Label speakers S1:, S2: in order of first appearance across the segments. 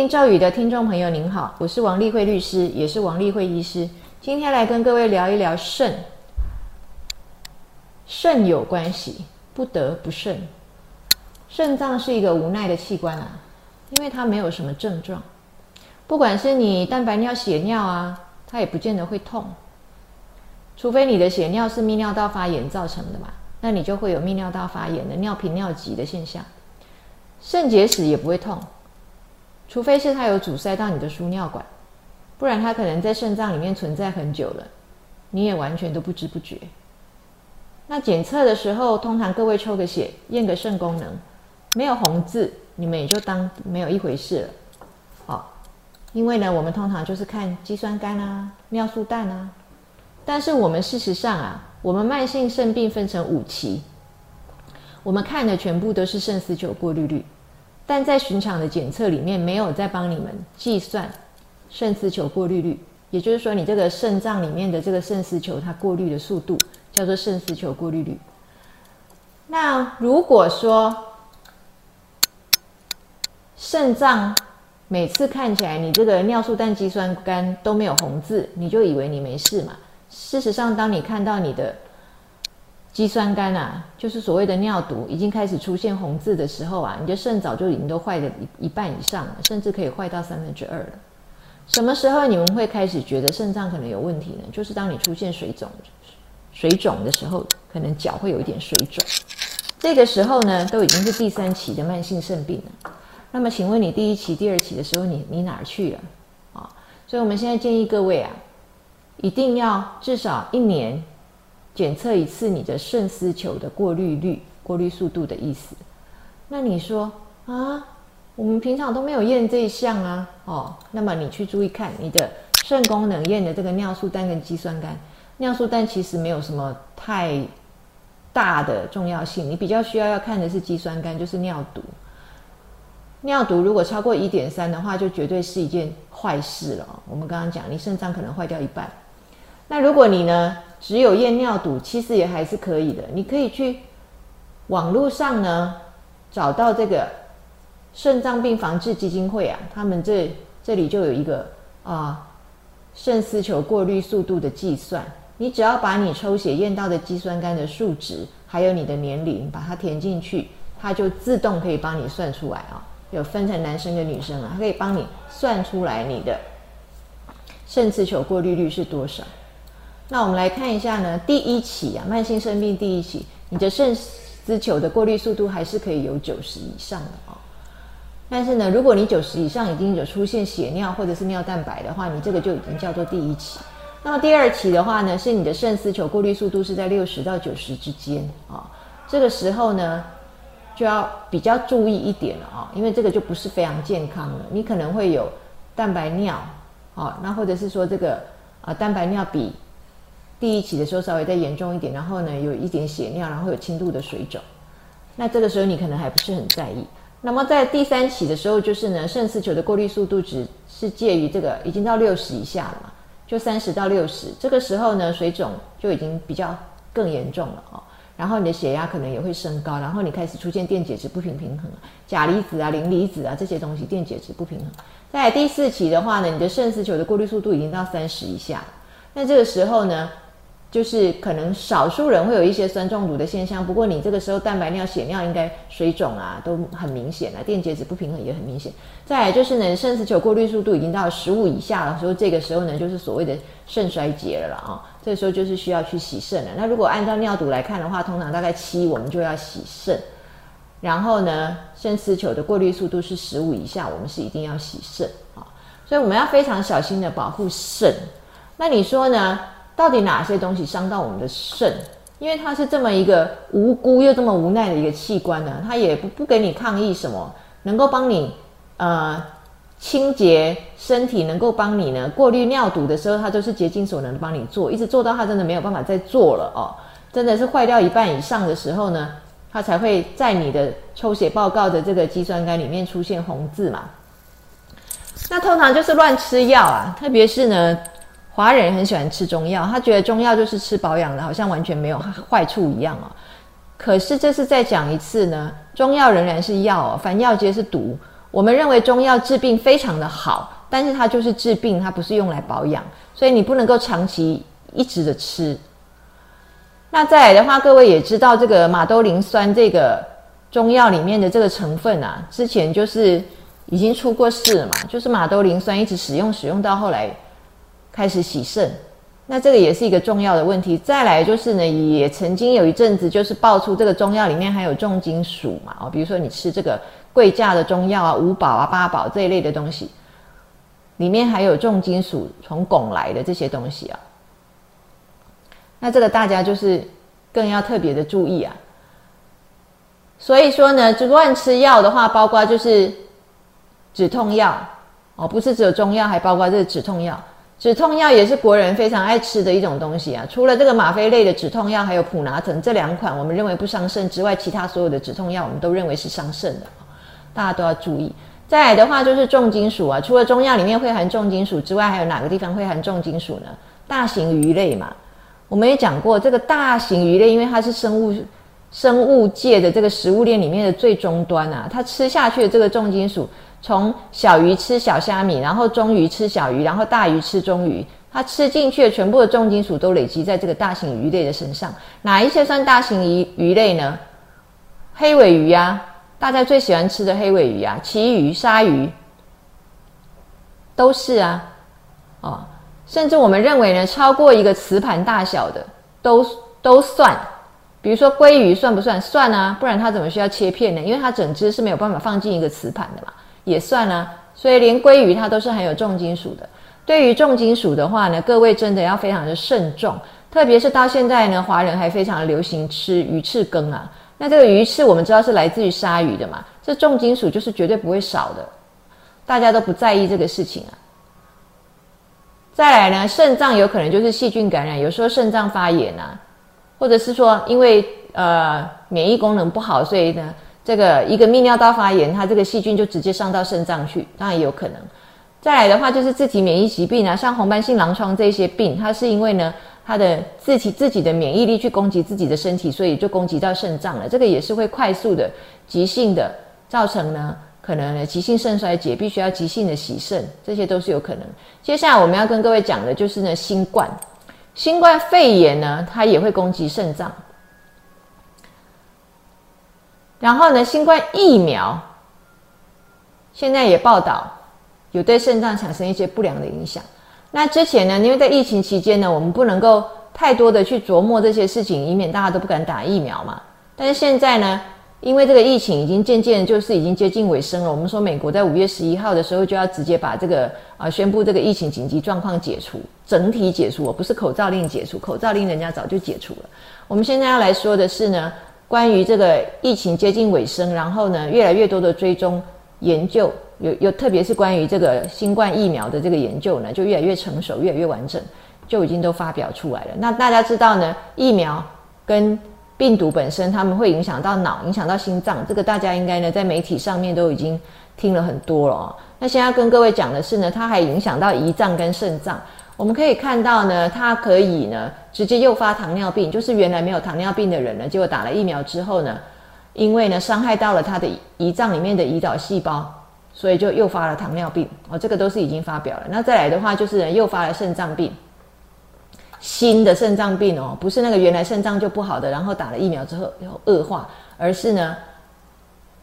S1: 灵咒语的听众朋友，您好，我是王丽慧律师，也是王丽慧医师。今天来跟各位聊一聊肾。肾有关系，不得不肾。肾脏是一个无奈的器官啊，因为它没有什么症状，不管是你蛋白尿、血尿啊，它也不见得会痛。除非你的血尿是泌尿道发炎造成的嘛，那你就会有泌尿道发炎的尿频尿急的现象。肾结石也不会痛。除非是它有阻塞到你的输尿管，不然它可能在肾脏里面存在很久了，你也完全都不知不觉。那检测的时候，通常各位抽个血验个肾功能，没有红字，你们也就当没有一回事了。好，因为呢，我们通常就是看肌酸酐啊、尿素氮啊。但是我们事实上啊，我们慢性肾病分成五期，我们看的全部都是肾丝球过滤率。但在寻常的检测里面，没有在帮你们计算肾丝球过滤率，也就是说，你这个肾脏里面的这个肾丝球它过滤的速度叫做肾丝球过滤率。那如果说肾脏每次看起来你这个尿素氮肌酸酐都没有红字，你就以为你没事嘛？事实上，当你看到你的肌酸酐啊，就是所谓的尿毒，已经开始出现红字的时候啊，你的肾早就已经都坏的一一半以上了，甚至可以坏到三分之二了。什么时候你们会开始觉得肾脏可能有问题呢？就是当你出现水肿、水肿的时候，可能脚会有一点水肿。这个时候呢，都已经是第三期的慢性肾病了。那么，请问你第一期、第二期的时候，你你哪儿去了啊？所以我们现在建议各位啊，一定要至少一年。检测一次你的肾丝球的过滤率、过滤速度的意思。那你说啊，我们平常都没有验这一项啊，哦，那么你去注意看你的肾功能验的这个尿素氮跟肌酸酐。尿素氮其实没有什么太大的重要性，你比较需要要看的是肌酸酐，就是尿毒。尿毒如果超过一点三的话，就绝对是一件坏事了。我们刚刚讲，你肾脏可能坏掉一半。那如果你呢？只有验尿毒，其实也还是可以的。你可以去网络上呢找到这个肾脏病防治基金会啊，他们这这里就有一个啊肾丝球过滤速度的计算。你只要把你抽血验到的肌酸酐的数值，还有你的年龄，把它填进去，它就自动可以帮你算出来啊。有分成男生跟女生啊，它可以帮你算出来你的肾丝球过滤率是多少。那我们来看一下呢，第一期啊，慢性肾病第一期，你的肾丝球的过滤速度还是可以有九十以上的哦。但是呢，如果你九十以上已经有出现血尿或者是尿蛋白的话，你这个就已经叫做第一期。那么第二期的话呢，是你的肾丝球过滤速度是在六十到九十之间啊。这个时候呢，就要比较注意一点了啊，因为这个就不是非常健康了，你可能会有蛋白尿啊，那或者是说这个啊蛋白尿比。第一期的时候稍微再严重一点，然后呢有一点血尿，然后有轻度的水肿，那这个时候你可能还不是很在意。那么在第三期的时候，就是呢肾丝球的过滤速度值是介于这个已经到六十以下了嘛，就三十到六十，这个时候呢水肿就已经比较更严重了哦。然后你的血压可能也会升高，然后你开始出现电解质不平平衡，钾离子啊、磷离子啊这些东西电解质不平衡。在第四期的话呢，你的肾丝球的过滤速度已经到三十以下了，那这个时候呢？就是可能少数人会有一些酸中毒的现象，不过你这个时候蛋白尿、血尿应该水肿啊都很明显了，电解质不平衡也很明显。再来就是呢，肾丝球过滤速度已经到十五以下的时候，这个时候呢就是所谓的肾衰竭了了啊，这时候就是需要去洗肾了。那如果按照尿毒来看的话，通常大概七我们就要洗肾，然后呢肾丝球的过滤速度是十五以下，我们是一定要洗肾啊，所以我们要非常小心的保护肾。那你说呢？到底哪些东西伤到我们的肾？因为它是这么一个无辜又这么无奈的一个器官呢，它也不不给你抗议什么，能够帮你呃清洁身体，能够帮你呢过滤尿毒的时候，它都是竭尽所能帮你做，一直做到它真的没有办法再做了哦，真的是坏掉一半以上的时候呢，它才会在你的抽血报告的这个肌酸酐里面出现红字嘛。那通常就是乱吃药啊，特别是呢。华人很喜欢吃中药，他觉得中药就是吃保养的，好像完全没有坏处一样啊。可是这是再讲一次呢，中药仍然是药，凡药皆是毒。我们认为中药治病非常的好，但是它就是治病，它不是用来保养，所以你不能够长期一直的吃。那再来的话，各位也知道这个马兜铃酸这个中药里面的这个成分啊，之前就是已经出过事了嘛，就是马兜铃酸一直使用使用到后来开始洗肾。那这个也是一个重要的问题。再来就是呢，也曾经有一阵子就是爆出这个中药里面含有重金属嘛，哦，比如说你吃这个贵价的中药啊，五宝啊、八宝这一类的东西，里面还有重金属从汞来的这些东西啊。那这个大家就是更要特别的注意啊。所以说呢，就乱吃药的话，包括就是止痛药哦，不是只有中药，还包括这个止痛药。止痛药也是国人非常爱吃的一种东西啊。除了这个吗啡类的止痛药，还有普拿疼这两款，我们认为不伤肾之外，其他所有的止痛药我们都认为是伤肾的，大家都要注意。再来的话就是重金属啊，除了中药里面会含重金属之外，还有哪个地方会含重金属呢？大型鱼类嘛，我们也讲过，这个大型鱼类因为它是生物生物界的这个食物链里面的最终端啊，它吃下去的这个重金属。从小鱼吃小虾米，然后中鱼吃小鱼，然后大鱼吃中鱼，它吃进去的全部的重金属都累积在这个大型鱼类的身上。哪一些算大型鱼鱼类呢？黑尾鱼啊，大家最喜欢吃的黑尾鱼啊，旗鱼、鲨鱼都是啊。哦，甚至我们认为呢，超过一个磁盘大小的都都算。比如说鲑鱼算不算？算啊，不然它怎么需要切片呢？因为它整只是没有办法放进一个磁盘的嘛。也算啊，所以连鲑鱼它都是含有重金属的。对于重金属的话呢，各位真的要非常的慎重，特别是到现在呢，华人还非常流行吃鱼翅羹啊。那这个鱼翅我们知道是来自于鲨鱼的嘛，这重金属就是绝对不会少的，大家都不在意这个事情啊。再来呢，肾脏有可能就是细菌感染，有时候肾脏发炎啊，或者是说因为呃免疫功能不好，所以呢。这个一个泌尿道发炎，它这个细菌就直接上到肾脏去，当然也有可能。再来的话，就是自体免疫疾病啊，像红斑性狼疮这些病，它是因为呢，它的自体自己的免疫力去攻击自己的身体，所以就攻击到肾脏了。这个也是会快速的、急性的造成呢，可能急性肾衰竭，必须要急性的洗肾，这些都是有可能。接下来我们要跟各位讲的就是呢，新冠，新冠肺炎呢，它也会攻击肾脏。然后呢，新冠疫苗现在也报道有对肾脏产生一些不良的影响。那之前呢，因为在疫情期间呢，我们不能够太多的去琢磨这些事情，以免大家都不敢打疫苗嘛。但是现在呢，因为这个疫情已经渐渐就是已经接近尾声了，我们说美国在五月十一号的时候就要直接把这个啊宣布这个疫情紧急状况解除，整体解除，不是口罩令解除，口罩令人家早就解除了。我们现在要来说的是呢。关于这个疫情接近尾声，然后呢，越来越多的追踪研究，有有，特别是关于这个新冠疫苗的这个研究呢，就越来越成熟，越来越完整，就已经都发表出来了。那大家知道呢，疫苗跟病毒本身，他们会影响到脑，影响到心脏，这个大家应该呢在媒体上面都已经听了很多了哦。那现在跟各位讲的是呢，它还影响到胰脏跟肾脏。我们可以看到呢，它可以呢直接诱发糖尿病，就是原来没有糖尿病的人呢，结果打了疫苗之后呢，因为呢伤害到了他的胰脏里面的胰岛细胞，所以就诱发了糖尿病。哦，这个都是已经发表了。那再来的话，就是诱发了肾脏病，新的肾脏病哦，不是那个原来肾脏就不好的，然后打了疫苗之后又恶化，而是呢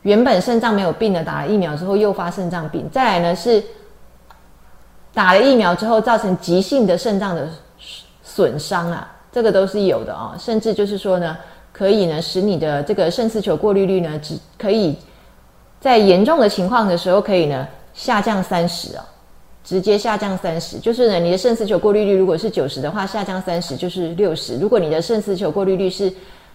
S1: 原本肾脏没有病的，打了疫苗之后诱发肾脏病。再来呢是。打了疫苗之后造成急性的肾脏的损伤啊，这个都是有的啊，甚至就是说呢，可以呢使你的这个肾丝球过滤率呢，只可以在严重的情况的时候可以呢下降三十啊，直接下降三十，就是呢你的肾丝球过滤率如果是九十的话，下降三十就是六十。如果你的肾丝球过滤率是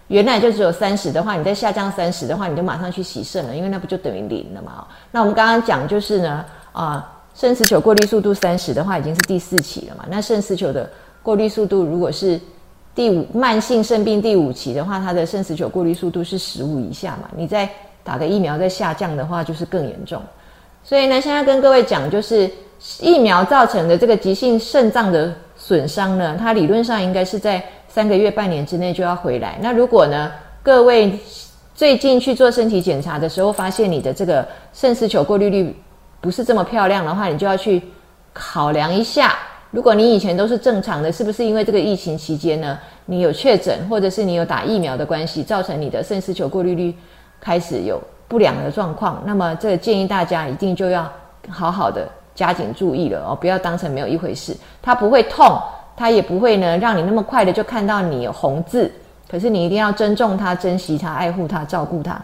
S1: 原来就只有三十的话，你再下降三十的话，你就马上去洗肾了，因为那不就等于零了嘛？那我们刚刚讲就是呢啊。肾丝球过滤速度三十的话，已经是第四期了嘛？那肾丝球的过滤速度如果是第五慢性肾病第五期的话，它的肾丝球过滤速度是十五以下嘛？你再打个疫苗再下降的话，就是更严重。所以呢，现在跟各位讲，就是疫苗造成的这个急性肾脏的损伤呢，它理论上应该是在三个月、半年之内就要回来。那如果呢，各位最近去做身体检查的时候，发现你的这个肾丝球过滤率不是这么漂亮的话，你就要去考量一下。如果你以前都是正常的，是不是因为这个疫情期间呢，你有确诊，或者是你有打疫苗的关系，造成你的肾丝球过滤率开始有不良的状况？那么这建议大家一定就要好好的加紧注意了哦，不要当成没有一回事。它不会痛，它也不会呢让你那么快的就看到你有红字。可是你一定要尊重它、珍惜它、爱护它、照顾它。